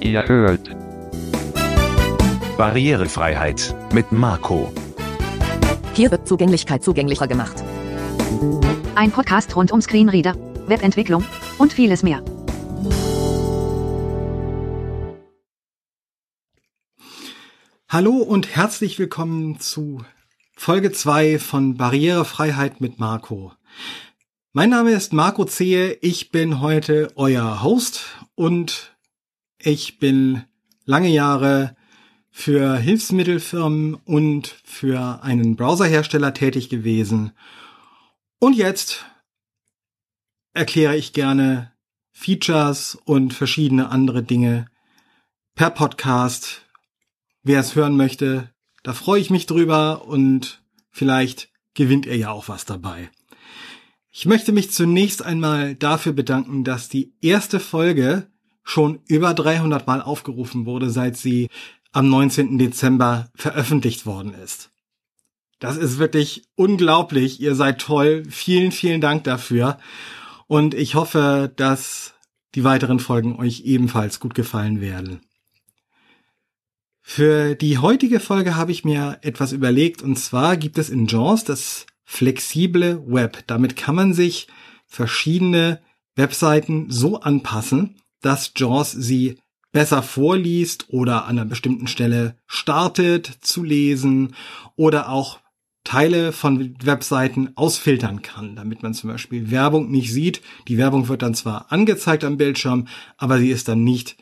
Ihr hört Barrierefreiheit mit Marco. Hier wird Zugänglichkeit zugänglicher gemacht. Ein Podcast rund um Screenreader, Webentwicklung und vieles mehr. Hallo und herzlich willkommen zu Folge 2 von Barrierefreiheit mit Marco. Mein Name ist Marco Zehe, ich bin heute euer Host und ich bin lange Jahre für Hilfsmittelfirmen und für einen Browserhersteller tätig gewesen. Und jetzt erkläre ich gerne Features und verschiedene andere Dinge per Podcast. Wer es hören möchte, da freue ich mich drüber und vielleicht gewinnt ihr ja auch was dabei. Ich möchte mich zunächst einmal dafür bedanken, dass die erste Folge schon über 300 Mal aufgerufen wurde, seit sie am 19. Dezember veröffentlicht worden ist. Das ist wirklich unglaublich. Ihr seid toll. Vielen, vielen Dank dafür. Und ich hoffe, dass die weiteren Folgen euch ebenfalls gut gefallen werden. Für die heutige Folge habe ich mir etwas überlegt und zwar gibt es in JAWS das flexible Web. Damit kann man sich verschiedene Webseiten so anpassen, dass JAWS sie besser vorliest oder an einer bestimmten Stelle startet zu lesen oder auch Teile von Webseiten ausfiltern kann, damit man zum Beispiel Werbung nicht sieht. Die Werbung wird dann zwar angezeigt am Bildschirm, aber sie ist dann nicht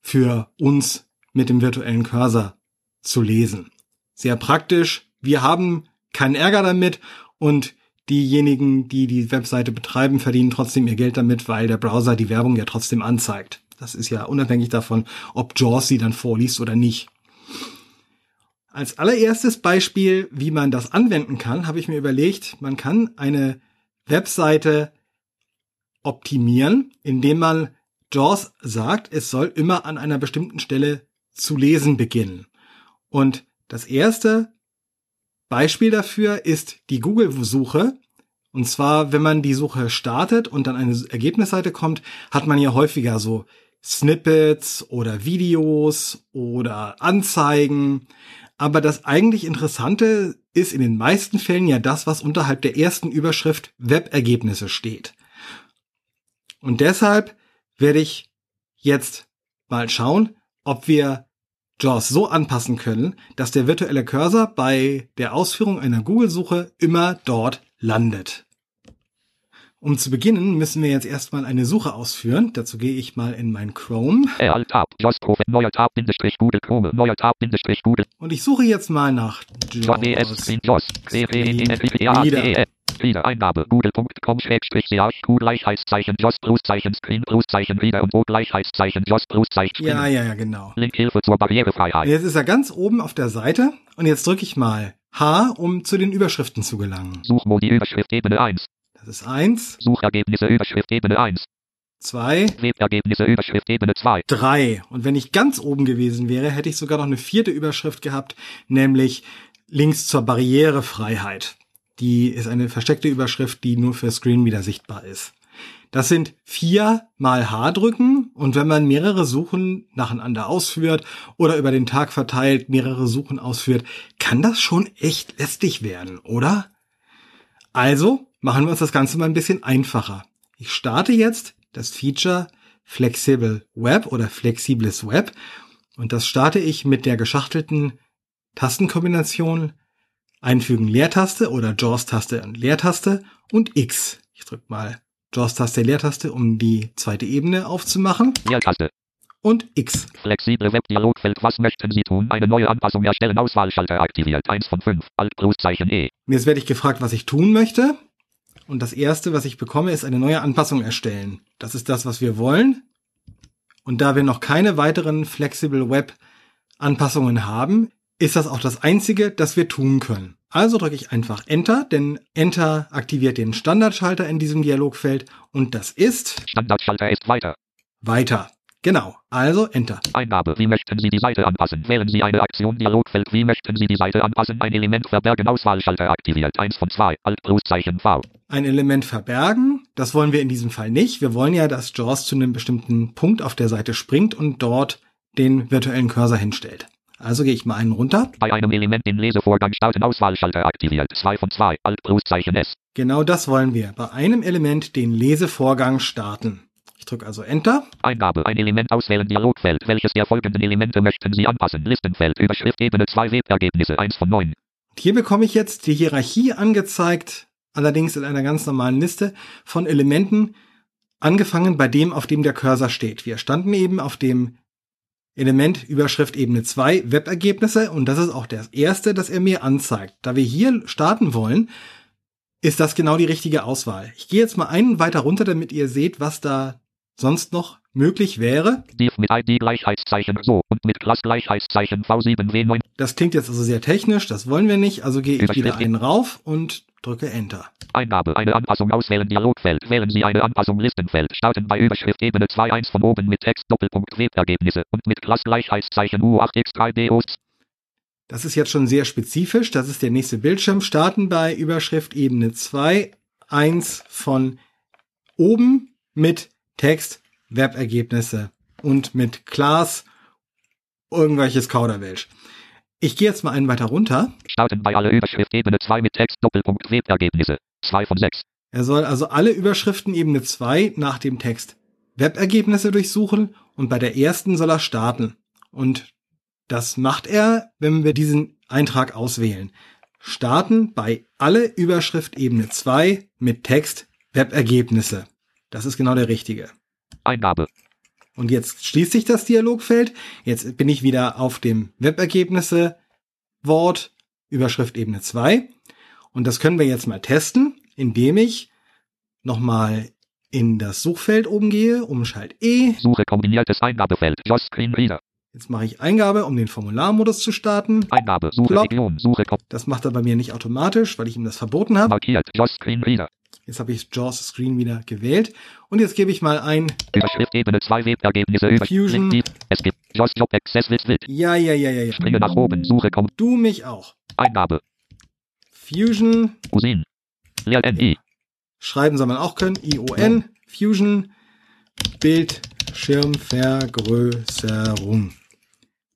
für uns mit dem virtuellen Cursor zu lesen. Sehr praktisch. Wir haben keinen Ärger damit und diejenigen, die die Webseite betreiben, verdienen trotzdem ihr Geld damit, weil der Browser die Werbung ja trotzdem anzeigt. Das ist ja unabhängig davon, ob JAWS sie dann vorliest oder nicht. Als allererstes Beispiel, wie man das anwenden kann, habe ich mir überlegt, man kann eine Webseite optimieren, indem man JAWS sagt, es soll immer an einer bestimmten Stelle zu lesen beginnen. Und das erste Beispiel dafür ist die Google-Suche. Und zwar, wenn man die Suche startet und dann eine Ergebnisseite kommt, hat man ja häufiger so Snippets oder Videos oder Anzeigen. Aber das eigentlich Interessante ist in den meisten Fällen ja das, was unterhalb der ersten Überschrift Webergebnisse steht. Und deshalb werde ich jetzt mal schauen, ob wir JAWS so anpassen können, dass der virtuelle Cursor bei der Ausführung einer Google-Suche immer dort landet. Um zu beginnen, müssen wir jetzt erstmal eine Suche ausführen. Dazu gehe ich mal in mein Chrome. Tab, neuer Tab, Google Chrome, neuer Tab, Google. Und ich suche jetzt mal nach JAWS. Wieder. Wieder Eingabe google.com schrägstrich Q Gleichheitszeichen JOS Bruszeichen Screen Bruszeichen wieder und O Gleichheitszeichen JOS Bruszeichen Ja, ja, ja, genau. Link Hilfe zur Barrierefreiheit. Jetzt ist er ganz oben auf der Seite und jetzt drücke ich mal H, um zu den Überschriften zu gelangen. Suchmodi Überschrift Ebene 1. Das ist 1. Suchergebnisse Überschrift Ebene 1. 2. Webergebnisse Überschrift Ebene 2. 3. Und wenn ich ganz oben gewesen wäre, hätte ich sogar noch eine vierte Überschrift gehabt, nämlich Links zur Barrierefreiheit. Die ist eine versteckte Überschrift, die nur für Screenreader sichtbar ist. Das sind vier mal H drücken und wenn man mehrere Suchen nacheinander ausführt oder über den Tag verteilt mehrere Suchen ausführt, kann das schon echt lästig werden, oder? Also machen wir uns das Ganze mal ein bisschen einfacher. Ich starte jetzt das Feature Flexible Web oder flexibles Web und das starte ich mit der geschachtelten Tastenkombination Einfügen Leertaste oder JAWS-Taste und Leertaste und X. Ich drücke mal JAWS-Taste, Leertaste, um die zweite Ebene aufzumachen. Leertaste. Und X. Flexible Webdialogfeld. Was möchten Sie tun? Eine neue Anpassung erstellen. Auswahlschalter aktiviert. 1 von 5. Alt Großzeichen E. Jetzt werde ich gefragt, was ich tun möchte. Und das erste, was ich bekomme, ist eine neue Anpassung erstellen. Das ist das, was wir wollen. Und da wir noch keine weiteren Flexible Web Anpassungen haben, ist das auch das einzige, das wir tun können. Also drücke ich einfach Enter, denn Enter aktiviert den Standardschalter in diesem Dialogfeld und das ist Standardschalter ist weiter. Weiter. Genau. Also Enter. Eingabe. Wie möchten Sie die Seite anpassen? Wählen Sie eine Aktion Dialogfeld. Wie möchten Sie die Seite anpassen? Ein Element verbergen. Auswahlschalter aktiviert. 1 von 2. Alt Großzeichen V. Ein Element verbergen. Das wollen wir in diesem Fall nicht. Wir wollen ja, dass JAWS zu einem bestimmten Punkt auf der Seite springt und dort den virtuellen Cursor hinstellt. Also gehe ich mal einen runter. Bei einem Element den Lesevorgang starten Auswahlschalter aktiviert. 2 von 2. Alt Pluszeichen S. Genau das wollen wir. Bei einem Element den Lesevorgang starten. Ich drücke also Enter. Eingabe. Ein Element auswählen. Dialogfeld. Welches der folgenden Elemente möchten Sie anpassen? Listenfeld. Überschrift Ebene 2 Webergebnisse. 1 von 9. Hier bekomme ich jetzt die Hierarchie angezeigt, allerdings in einer ganz normalen Liste von Elementen, angefangen bei dem, auf dem der Cursor steht. Wir standen eben auf dem Element Überschrift Ebene 2 Webergebnisse und das ist auch das erste, das er mir anzeigt. Da wir hier starten wollen, ist das genau die richtige Auswahl. Ich gehe jetzt mal einen weiter runter, damit ihr seht, was da sonst noch möglich wäre. Mit ID Gleichheitszeichen so und mit Class Gleichheitszeichen V7W9. Das klingt jetzt also sehr technisch, das wollen wir nicht, also gehe ich wieder einen rauf und drücke Enter. Eingabe. Eine Anpassung auswählen. Dialogfeld. Wählen Sie eine Anpassung. Listenfeld. Starten bei Überschrift Ebene 2 1 von oben mit Text Doppelpunkt Webergebnisse und mit Class Gleichheitszeichen U8X3D Hosts. Das ist jetzt schon sehr spezifisch. Das ist der nächste Bildschirm. Starten bei Überschrift Ebene 2, 1 von oben mit Text, Webergebnisse und mit Class irgendwelches Kauderwelsch. Ich gehe jetzt mal einen weiter runter. Starten bei alle Überschrift Ebene 2 mit Text Doppelpunkt Webergebnisse. 2 von 6. Er soll also alle Überschriften Ebene 2 nach dem Text Webergebnisse durchsuchen und bei der ersten soll er starten. Und das macht er, wenn wir diesen Eintrag auswählen. Starten bei alle Überschrift Ebene 2 mit Text Webergebnisse. Das ist genau der richtige. Eingabe. Und jetzt schließt sich das Dialogfeld. Jetzt bin ich wieder auf dem Webergebnisse Wort Überschrift Ebene 2. Und das können wir jetzt mal testen, indem ich nochmal in das Suchfeld oben gehe, Umschalt E. Suche kombiniertes Eingabefeld. JOS Screen Reader. Jetzt mache ich Eingabe, um den Formularmodus zu starten. Eingabe. Suche Plop. Region. Suche Kom Das macht er bei mir nicht automatisch, weil ich ihm das verboten habe. markiert. JOS Screen Reader. Jetzt habe ich JAWS Screen wieder gewählt. Und jetzt gebe ich mal ein Überschrift Ebene 2 Webergebnisse. Überschrift. Fusion. Es gibt JOS Job Access with Wild. Ja, ja, ja, ja, ja. Springe nach oben. Suche Kom Du mich auch. Eingabe. Fusion, Usin. Leer NI. schreiben soll man auch können. ION, Fusion, Bildschirmvergrößerung.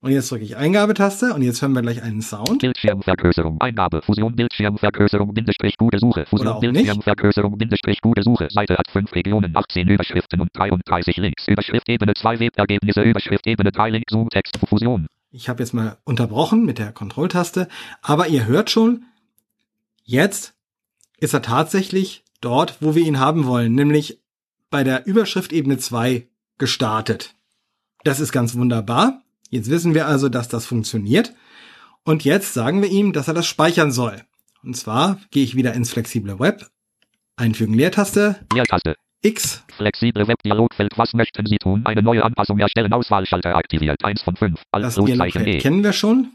Und jetzt drücke ich Eingabetaste und jetzt hören wir gleich einen Sound. Bildschirmvergrößerung. Eingabe. Fusion Bildschirmvergrößerung Bindestrich Google Suche. Fusion. Bildschirmvergrößerung Bindestrich Google Suche. Seite hat 5 Regionen, 18 Überschriften und 33 Links. Überschrift Ebene 2 Webergebnisse. Überschrift Ebene 3 Link Zoom Text Fusion. Ich habe jetzt mal unterbrochen mit der Kontrolltaste, aber ihr hört schon, jetzt ist er tatsächlich dort, wo wir ihn haben wollen, nämlich bei der Überschrift Ebene 2 gestartet. Das ist ganz wunderbar. Jetzt wissen wir also, dass das funktioniert. Und jetzt sagen wir ihm, dass er das speichern soll. Und zwar gehe ich wieder ins flexible Web, einfügen Leertaste, Leertaste. X, Flexible Webdialogfeld. Was möchten Sie tun? Eine neue Anpassung erstellen. Auswahlschalter aktiviert. 1 von 5. Alt das Dialogfeld E. kennen wir schon.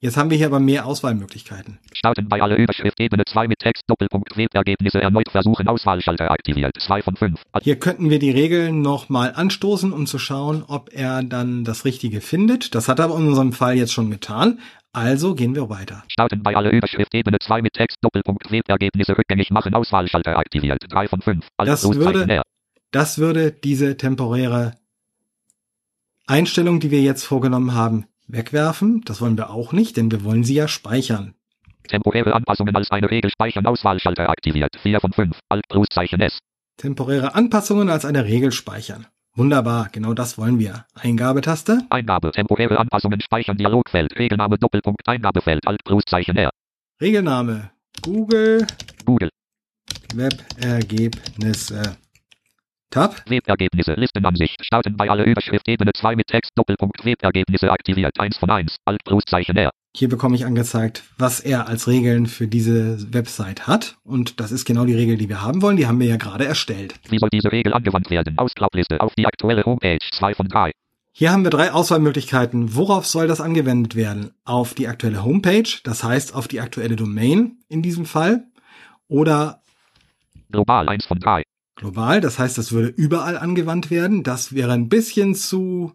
Jetzt haben wir hier aber mehr Auswahlmöglichkeiten. Starten bei alle Überschrift Ebene 2 mit Text Doppelpunkt Webergebnisse. Erneut versuchen. Auswahlschalter aktiviert. 2 von 5. Alt Hier könnten wir die Regeln nochmal anstoßen, um zu schauen, ob er dann das Richtige findet. Das hat er aber in unserem Fall jetzt schon getan. Also gehen wir weiter. Starten bei alle Überschrift Ebene 2 mit Text Doppelpunkt Webergebnisse rückgängig machen. Auswahlschalter aktiviert. 3 von 5. Alt Das würde-. Das würde diese temporäre Einstellung, die wir jetzt vorgenommen haben, wegwerfen. Das wollen wir auch nicht, denn wir wollen sie ja speichern. Temporäre Anpassungen als eine Regel speichern. Auswahlschalter aktiviert. 4 von 5. Alt Pluszeichen S. Temporäre Anpassungen als eine Regel speichern. Wunderbar, genau das wollen wir. Eingabetaste. Eingabe. Temporäre Anpassungen speichern. Dialogfeld. Regelname Doppelpunkt Eingabefeld. Alt Pluszeichen R. Regelname. Google Google. Webergebnisse. Tab. Webergebnisse. Listenansicht. Starten bei alle Überschrift Ebene 2 mit Text Doppelpunkt Webergebnisse aktiviert. 1 von 1. Alt Pluszeichen R. Hier bekomme ich angezeigt, was er als Regeln für diese Website hat. Und das ist genau die Regel, die wir haben wollen. Die haben wir ja gerade erstellt. Wie soll diese Regel angewandt werden? Ausklappliste auf die aktuelle Homepage 2 von 3. Hier haben wir drei Auswahlmöglichkeiten. Worauf soll das angewendet werden? Auf die aktuelle Homepage, das heißt auf die aktuelle Domain in diesem Fall. Oder Global 1 von 3. global, das heißt, das würde überall angewandt werden. Das wäre ein bisschen zu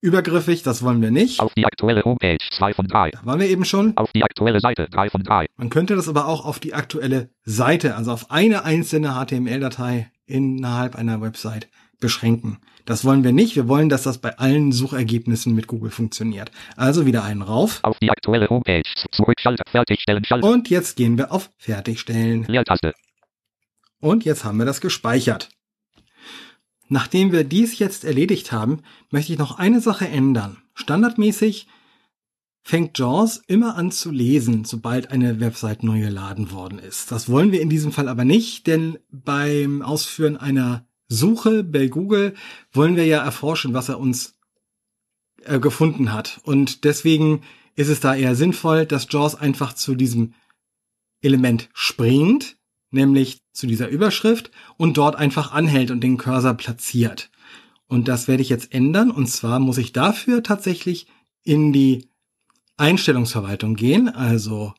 übergriffig, das wollen wir nicht. Auf die aktuelle Homepage 2 von 3. Da waren wir eben schon. Auf die aktuelle Seite 3 von 3. Man könnte das aber auch auf die aktuelle Seite, also auf eine einzelne HTML-Datei innerhalb einer Website beschränken. Das wollen wir nicht. Wir wollen, dass das bei allen Suchergebnissen mit Google funktioniert. Also wieder einen rauf. Auf die aktuelle Homepage. Zurückschalten. Fertigstellen. Schalten. Und jetzt gehen wir auf Fertigstellen. Leertaste. Und jetzt haben wir das gespeichert. Nachdem wir dies jetzt erledigt haben, möchte ich noch eine Sache ändern. Standardmäßig fängt JAWS immer an zu lesen, sobald eine Website neu geladen worden ist. Das wollen wir in diesem Fall aber nicht, denn beim Ausführen einer Suche bei Google wollen wir ja erforschen, was er uns äh, gefunden hat. Und deswegen ist es da eher sinnvoll, dass JAWS einfach zu diesem Element springt, nämlich zu dieser Überschrift und dort einfach anhält und den Cursor platziert. Und das werde ich jetzt ändern. Und zwar muss ich dafür tatsächlich in die Einstellungsverwaltung gehen, also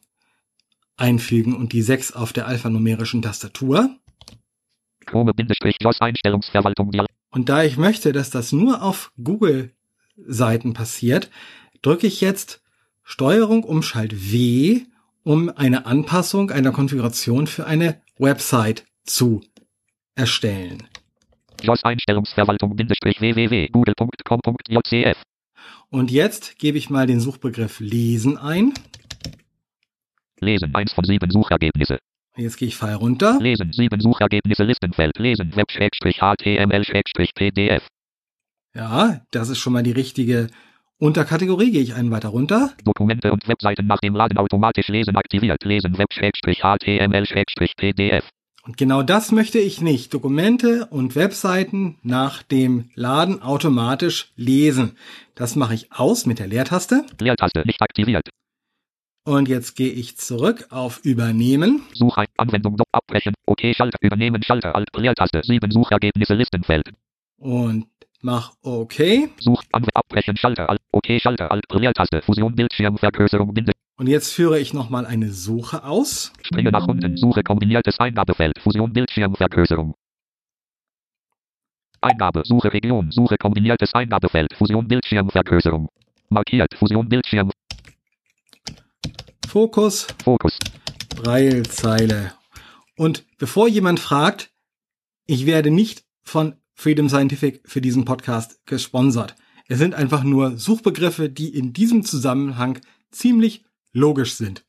einfügen und die 6 auf der alphanumerischen Tastatur. Und da ich möchte, dass das nur auf Google-Seiten passiert, drücke ich jetzt Steuerung Umschalt W, um eine Anpassung einer Konfiguration für eine Website zu erstellen. Einstellungsverwaltung www.google.com.jcf. Und jetzt gebe ich mal den Suchbegriff lesen ein. Lesen 1 von 7 Suchergebnisse. Jetzt gehe ich Pfeil runter. Lesen 7 Suchergebnisse Listenfeld. Lesen Web-HTML-PDF. Ja, das ist schon mal die richtige Unterkategorie. Gehe ich einen weiter runter. Dokumente und Webseiten nach dem Laden automatisch lesen aktiviert. Lesen Web-HTML-PDF. Und genau das möchte ich nicht. Dokumente und Webseiten nach dem Laden automatisch lesen. Das mache ich aus mit der Leertaste. Leertaste nicht aktiviert. Und jetzt gehe ich zurück auf Übernehmen. Suche, Anwendung, abbrechen, OK, Schalter, Übernehmen, Schalter, Alt, Leertaste, 7 Suchergebnisse, Listenfeld. Und mach OK. Such, Anwendung, abbrechen, Schalter, Alt, OK, Schalter, Alt, Leertaste, Fusion, Bildschirmvergrößerung, Binde. Und jetzt führe ich nochmal eine Suche aus. Springe nach unten, Suche, kombiniertes Eingabefeld, Fusion, Bildschirmvergrößerung. Eingabe, Suche, Region, Suche, kombiniertes Eingabefeld, Fusion, Bildschirmvergrößerung. Markiert, Fusion, Bildschirm, Fokus, Fokus. Braillezeile. Und bevor jemand fragt, ich werde nicht von Freedom Scientific für diesen Podcast gesponsert. Es sind einfach nur Suchbegriffe, die in diesem Zusammenhang ziemlich logisch sind.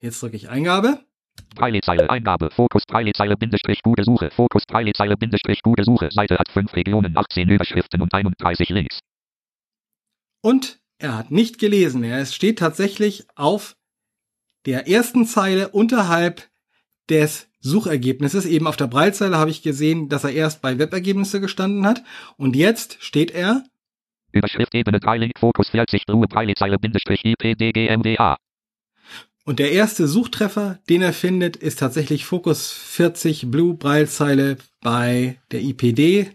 Jetzt drücke ich Eingabe. Braillezeile, Eingabe, Fokus, Braillezeile, Bindestrich, gute Suche, Fokus, Braillezeile, Bindestrich, gute Suche, Seite hat 5 Regionen, 18 Überschriften und 31 Links. Und er hat nicht gelesen. Er steht tatsächlich auf der ersten Zeile unterhalb des Suchergebnisses. Eben auf der Breitzeile habe ich gesehen, dass er erst bei Webergebnisse gestanden hat. Und jetzt steht er. Überschrift Ebene 3 Link Fokus 40 Ruhe Breilezeile Bindestrich IPDGMWA. Und der erste Suchtreffer, den er findet, ist tatsächlich Fokus 40 Blue Breilzeile bei der IPD,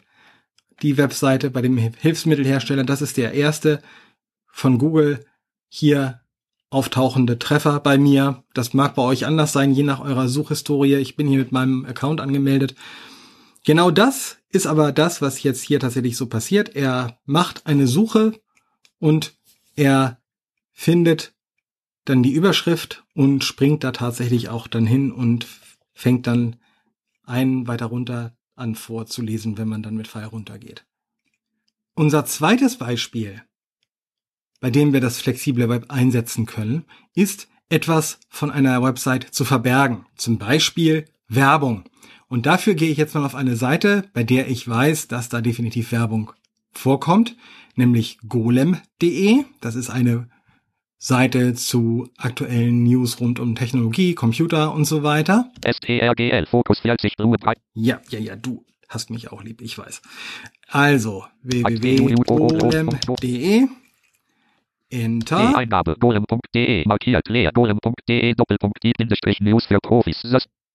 die Webseite bei dem Hilfsmittelhersteller. Das ist der erste von Google hier auftauchende Treffer bei mir. Das mag bei euch anders sein, je nach eurer Suchhistorie. Ich bin hier mit meinem Account angemeldet. Genau das ist aber das, was jetzt hier tatsächlich so passiert. Er macht eine Suche und er findet dann die Überschrift und springt da tatsächlich auch dann hin und fängt dann einen weiter runter an vorzulesen, wenn man dann mit Pfeil runtergeht. Unser zweites Beispiel bei dem wir das flexible Web einsetzen können, ist etwas von einer Website zu verbergen. Zum Beispiel Werbung. Und dafür gehe ich jetzt mal auf eine Seite, bei der ich weiß, dass da definitiv Werbung vorkommt, nämlich golem.de. Das ist eine Seite zu aktuellen News rund um Technologie, Computer und so weiter. STRGL Fokus 40 Ruhe. Ja, ja, ja, du hast mich auch lieb, ich weiß. Also www.golem.de Enter. Eingabe golem.de markiert leer golem.de Doppelpunkt i Bindestrich News für Profis.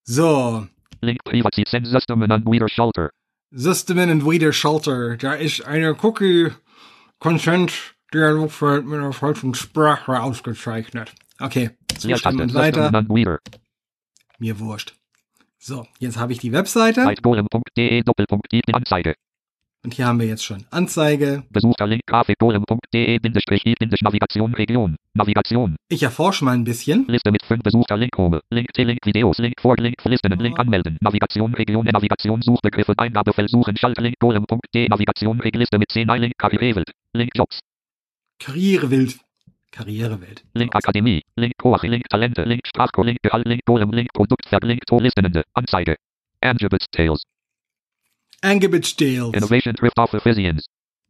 So, Link Privacy Send Systemen and Reader Shelter. Systemen and Reader Shelter. Da ist eine Cookie Consent Dialogfeld mit einer falschen Sprache ausgezeichnet. Okay, zustimmen und weiter. Mir wurscht. So, jetzt habe ich die Webseite. Golem.de Doppelpunkt i Anzeige. Und hier haben wir jetzt schon Anzeige. Besuchter Link grafikgolem.de Bindestrich i Bindestrich Navigation Region. Navigation. Ich erforsche mal ein bisschen. Liste mit 5 Besuchter Link Home. Link T-Link Videos. Link vor Link Listen. Link anmelden. Navigation Region. Navigation Suchbegriffe. Eingabefeld suchen. Schalt Link golem.de Navigation Reg Liste mit 10 Link Karrierewelt. Link Jobs. Karrierewelt. Karrierewelt. Link Akademie. Link Koach. Link Talente. Link Sprachko. Link Gehalt. Link Golem. Link Produktverb. Link To Listenende. Anzeige. Angibits Tales. Angibit Dales. Innovation trifft auf Ephesians.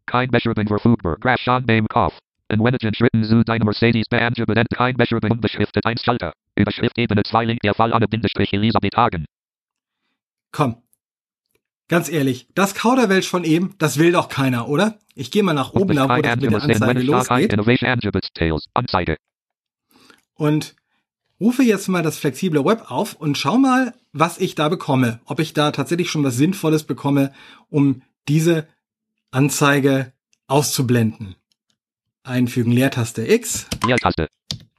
Kein Beschreibung für Foodberg. Crash Beim Kauf. In Wennigen Schritten zu deiner Mercedes Benz benennt kein Beschreibung unbeschriftet 1 Schalter. Überschrift Ebene 2 Link der Fall Anne Bindestrich Elisabeth Hagen. Komm. Ganz ehrlich, das Kauderwelsch von eben, das will doch keiner, oder? Ich gehe mal nach oben, da wo das mit der Anzeige losgeht. Anzeige. und rufe jetzt mal das flexible Web auf und schau mal, was ich da bekomme. Ob ich da tatsächlich schon was Sinnvolles bekomme, um diese Anzeige auszublenden. Einfügen Leertaste X. Leertaste.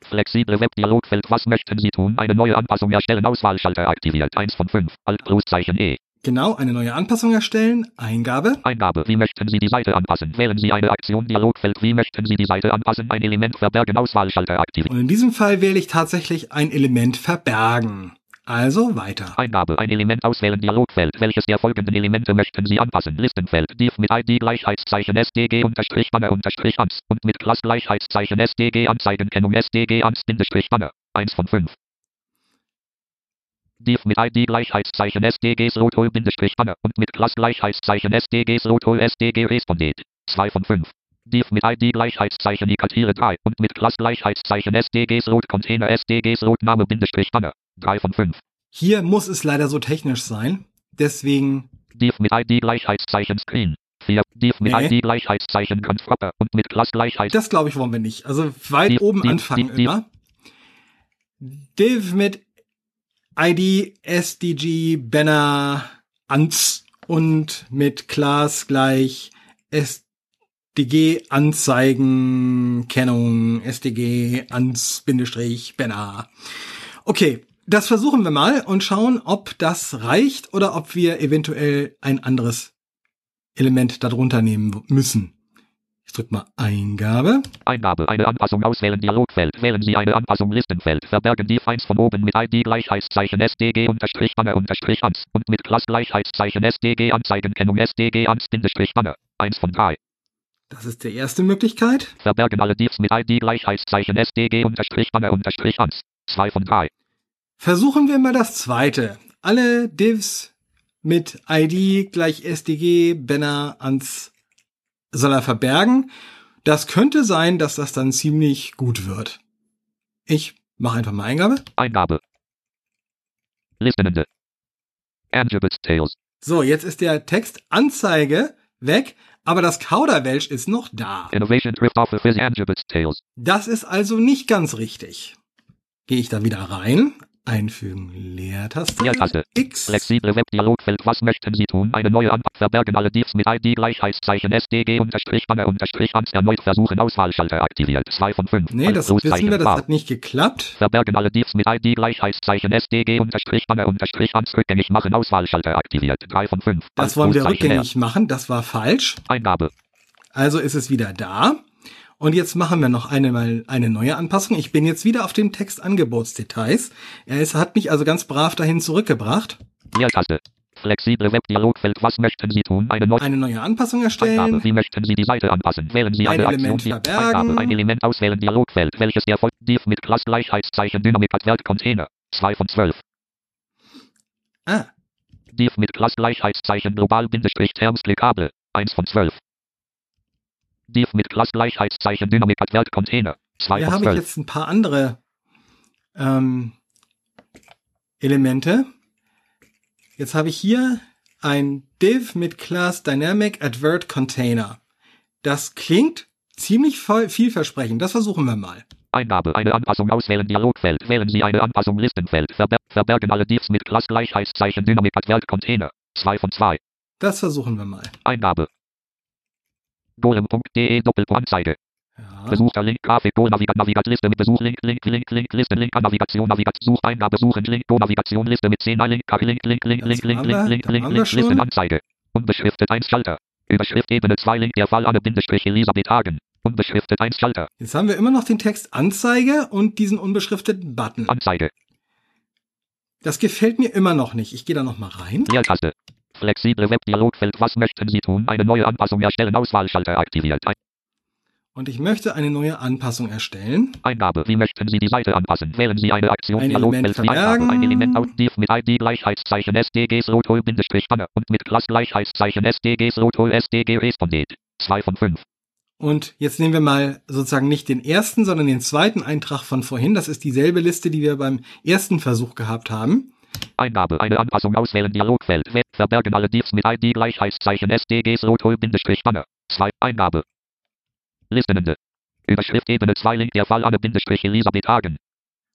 Flexible Webdialogfeld. Was möchten Sie tun? Eine neue Anpassung erstellen. Auswahlschalter aktiviert. 1 von 5. Alt Großzeichen E. Genau, eine neue Anpassung erstellen. Eingabe. Eingabe. Wie möchten Sie die Seite anpassen? Wählen Sie eine Aktion Dialogfeld. Wie möchten Sie die Seite anpassen? Ein Element verbergen. Auswahlschalter aktiviert. Und in diesem Fall wähle ich tatsächlich ein Element verbergen. Also weiter. Eingabe. Ein Element auswählen. Dialogfeld. Welches der folgenden Elemente möchten Sie anpassen? Listenfeld. Div mit ID Gleichheitszeichen SDG unterstrich Banner unterstrich ans. Und mit Class Gleichheitszeichen SDG Anzeigenkennung SDG ans Bindestrich Banner. 1 von 5. Div mit ID Gleichheitszeichen SDG Slotol Bindestrich Banner. Und mit Class Gleichheitszeichen SDG Slotol SDG Respondet. 2 von 5. Div mit ID Gleichheitszeichen Ikatire 3 und mit Class Gleichheitszeichen SDG Slot Container SDG Slot Name Bindestrich Banner. 3 von 5. Hier muss es leider so technisch sein. Deswegen, Div mit ID Gleichheitszeichen Screen. 4. Div mit Nee. ID Gleichheitszeichen Controller und mit Class Gleichheits das glaube ich wollen wir nicht. Also weit Die- oben die- anfangen die- immer. Div mit ID SDG Banner ans und mit Class gleich SDG Anzeigen Kennung SDG ans Bindestrich Banner. Okay, das versuchen wir mal und schauen, ob das reicht oder ob wir eventuell ein anderes Element darunter nehmen müssen. Ich drück mal Eingabe. Eingabe. Eine Anpassung auswählen. Dialogfeld. Wählen Sie eine Anpassung. Listenfeld. Verbergen Div 1 von oben mit ID Gleichheitszeichen SDG unterstrich Banner unterstrich ans. Und mit Class Gleichheitszeichen SDG Anzeigenkennung SDG ans Bindestrich Banner. 1 von 3. Das ist die erste Möglichkeit. Verbergen alle Divs mit ID Gleichheitszeichen SDG unterstrich Banner unterstrich ans. 2 von 3. Versuchen wir mal das zweite. Alle Divs mit ID gleich SDG Banner ans soll er verbergen. Das könnte sein, dass das dann ziemlich gut wird. Ich mache einfach mal Eingabe. Eingabe. Listenende. Angibits Tales. So, jetzt ist der Text Anzeige weg, aber das Kauderwelsch ist noch da. Innovation Drift Off of Angibits Tales. Das ist also nicht ganz richtig. Gehe ich da wieder rein, einfügen Leertaste, Leertaste. X. Flexible Webdialogfeld. Was möchten Sie tun? Eine neue Anpassung. Verbergen alle Divs mit ID Gleichheitszeichen SDG unterstrich Banner unterstrich ans. Erneut versuchen. Auswahlschalter aktiviert. 2 von 5. Nee, das wissen wir, das hat nicht geklappt. Verbergen alle Divs mit ID Gleichheitszeichen SDG unterstrich Banner unterstrich ans. Rückgängig machen. Auswahlschalter aktiviert. 3 von 5. Das wollen wir rückgängig machen, das war falsch. Eingabe. Also ist es wieder da. Und jetzt machen wir noch eine, mal eine neue Anpassung. Ich bin jetzt wieder auf dem Text Angebotsdetails. Er ist, hat mich also ganz brav dahin zurückgebracht. Leertaste. Flexible Webdialogfeld. Was möchten Sie tun? Eine neue Eine neue Anpassung Eingabe. erstellen. Wie möchten Sie die Seite anpassen? Wählen Sie Ein eine Element Aktion. Eingabe. Ein Element auswählen. Dialogfeld. Welches der folgt? Div mit Class Gleichheitszeichen Dynamik hat Wert Container. 2 von 12. Ah, Div mit Class Gleichheitszeichen Global Bindestrich Terms klickable. 1 von 12. Div mit Class Gleichheitszeichen Dynamik hat Wert Container. 2 hier von habe ich 12. jetzt ein paar andere ähm, Elemente. Jetzt habe ich hier ein Div mit Class Dynamic Advert Container. Das klingt ziemlich vielversprechend. Das versuchen wir mal. Eingabe. Eine Anpassung auswählen. Dialogfeld. Wählen Sie eine Anpassung. Listenfeld. Verber verbergen alle Divs mit Class Gleichheitszeichen Dynamik hat Wert Container. 2 von 2. Das versuchen wir mal. Eingabe. Golem.de Doppelpunkt-Anzeige. Ja. Besuchter Link Grafik Go Navigat Liste mit Besuch Link Link Link Link Liste Link Navigation Navigat Such Eingabe Suchen Link Go Navigation Liste mit 10 Link Link Link Link Link Link Link Link Link Link. Listen Anzeige. Unbeschriftet 1 Schalter. Überschrift Ebene 2 Link der Fall Anne Bindestrich Elisabeth Hagen. Unbeschriftet 1 Schalter. Jetzt haben wir immer noch den Text Anzeige und diesen unbeschrifteten Button. Anzeige. Das gefällt mir immer noch nicht. Ich gehe da noch mal rein. Leertaste. Flexible Webdialogfeld. Was möchten Sie tun? Eine neue Anpassung erstellen. Auswahlschalter aktiviert. Ein Und ich möchte eine neue Anpassung erstellen. Eingabe. Wie möchten Sie die Seite anpassen? Wählen Sie eine Aktion. Ein Element Dialogfeld. Wie Eingabe. verbergen. Ein Element auf div mit ID Gleichheitszeichen SDG Slotol Bindestrich Banner und mit Class Gleichheitszeichen SDG Slotol SDG Respondet. 2 von 5. Und jetzt nehmen wir mal sozusagen nicht den ersten, sondern den zweiten Eintrag von vorhin. Das ist dieselbe Liste, die wir beim ersten Versuch gehabt haben. Eingabe. Eine Anpassung auswählen. Dialogfeld. Verbergen alle Divs mit ID Gleichheitszeichen SDG Slotol Bindestrich Banner. 2. Eingabe. Listenende. Überschrift Ebene 2 Link der Fall Anne Bindestrich Elisabeth Hagen.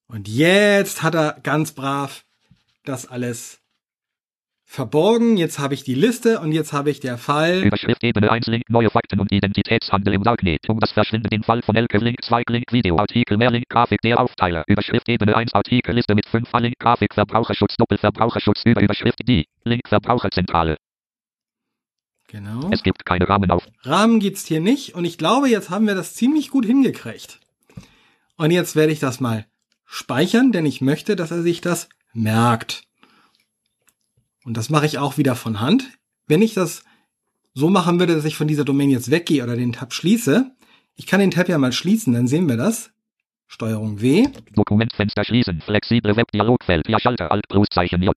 Und jetzt hat er ganz brav das alles verborgen. Jetzt habe ich die Liste und jetzt habe ich der Fall. Überschrift Ebene 1 Link Neue Fakten und Identitätshandel im Darknet. Um das Verschwinden im Fall von Elke Link 2 Link Video Artikel mehr Link Grafik der Aufteiler. Überschrift Ebene 1 Artikelliste mit 5 Link Grafik Verbraucherschutz Doppelverbraucherschutz über Überschrift die Link Verbraucherzentrale. Genau. Es gibt keine Rahmen auf. Rahmen gibt's hier nicht und ich glaube, jetzt haben wir das ziemlich gut hingekriegt. Und jetzt werde ich das mal speichern, denn ich möchte, dass er sich das merkt. Und das mache ich auch wieder von Hand. Wenn ich das so machen würde, dass ich von dieser Domain jetzt weggehe oder den Tab schließe, ich kann den Tab ja mal schließen, dann sehen wir das. Steuerung W. Dokumentfenster schließen. Flexible Webdialogfeld. Ja Schalter Alt Pluszeichen J.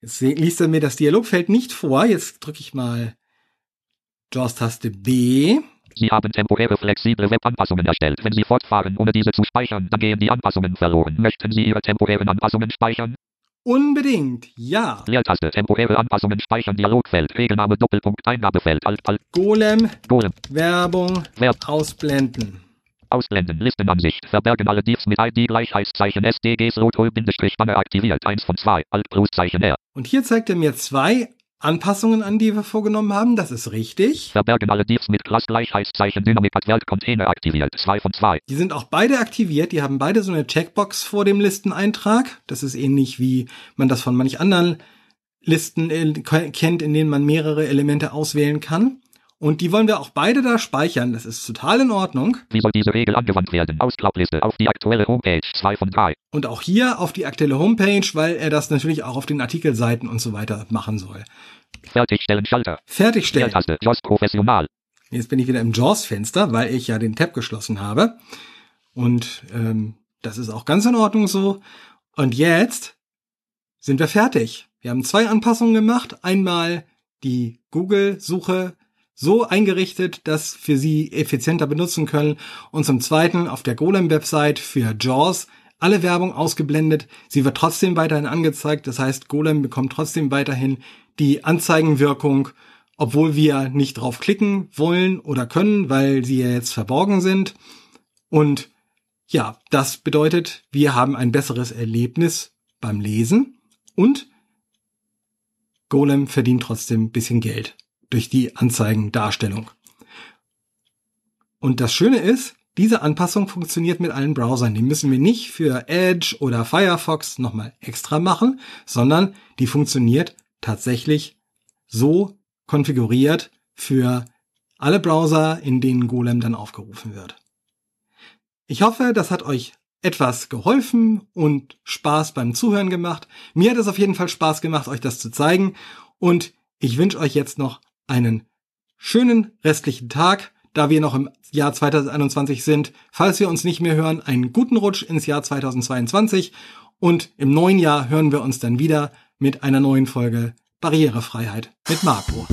Jetzt liest er mir das Dialogfeld nicht vor. Jetzt drücke ich mal JAWS-Taste B. Sie haben temporäre flexible Webanpassungen erstellt. Wenn Sie fortfahren, ohne diese zu speichern, dann gehen die Anpassungen verloren. Möchten Sie Ihre temporären Anpassungen speichern? Unbedingt, ja. Leertaste. Temporäre Anpassungen speichern. Dialogfeld. Regelname Doppelpunkt. Eingabefeld. Alt Alt. Golem, Golem. Werbung, Verb. ausblenden. Ausblenden. Listenansicht. Verbergen alle Divs mit ID Gleichheitszeichen SDG Slotol Bindestrich Banner aktiviert. 1 von 2. Alt Pluszeichen R. Und hier zeigt er mir zwei Anpassungen an, die wir vorgenommen haben. Das ist richtig. Verbergen alle Divs mit Gleichheitszeichen Dynamik Advert Container aktiviert. 2 von 2. Die sind auch beide aktiviert. Die haben beide so eine Checkbox vor dem Listeneintrag. Das ist ähnlich wie man das von manch anderen Listen äh, kennt, in denen man mehrere Elemente auswählen kann. Und die wollen wir auch beide da speichern. Das ist total in Ordnung. Wie soll diese Regel angewandt werden? Ausklappliste auf die aktuelle Homepage. 2 von 3. Und auch hier auf die aktuelle Homepage, weil er das natürlich auch auf den Artikelseiten und so weiter machen soll. Fertigstellen Schalter. Fertigstellen. Leertaste. JOS Professional. Jetzt bin ich wieder im JAWS-Fenster, weil ich ja den Tab geschlossen habe. Und ähm, das ist auch ganz in Ordnung so. Und jetzt sind wir fertig. Wir haben zwei Anpassungen gemacht. Einmal die Google-Suche so eingerichtet, dass wir sie effizienter benutzen können. Und zum Zweiten auf der Golem-Website für JAWS alle Werbung ausgeblendet. Sie wird trotzdem weiterhin angezeigt. Das heißt, Golem bekommt trotzdem weiterhin die Anzeigenwirkung, obwohl wir nicht drauf klicken wollen oder können, weil sie ja jetzt verborgen sind. Und ja, das bedeutet, wir haben ein besseres Erlebnis beim Lesen und Golem verdient trotzdem ein bisschen Geld durch die Anzeigendarstellung. Und das Schöne ist, diese Anpassung funktioniert mit allen Browsern. Die müssen wir nicht für Edge oder Firefox nochmal extra machen, sondern die funktioniert tatsächlich so konfiguriert für alle Browser, in denen Golem dann aufgerufen wird. Ich hoffe, das hat euch etwas geholfen und Spaß beim Zuhören gemacht. Mir hat es auf jeden Fall Spaß gemacht, euch das zu zeigen. Und ich wünsche euch jetzt noch einen schönen restlichen Tag, da wir noch im Jahr 2021 sind. Falls wir uns nicht mehr hören, einen guten Rutsch ins Jahr 2022. Und im neuen Jahr hören wir uns dann wieder mit einer neuen Folge Barrierefreiheit mit Marco.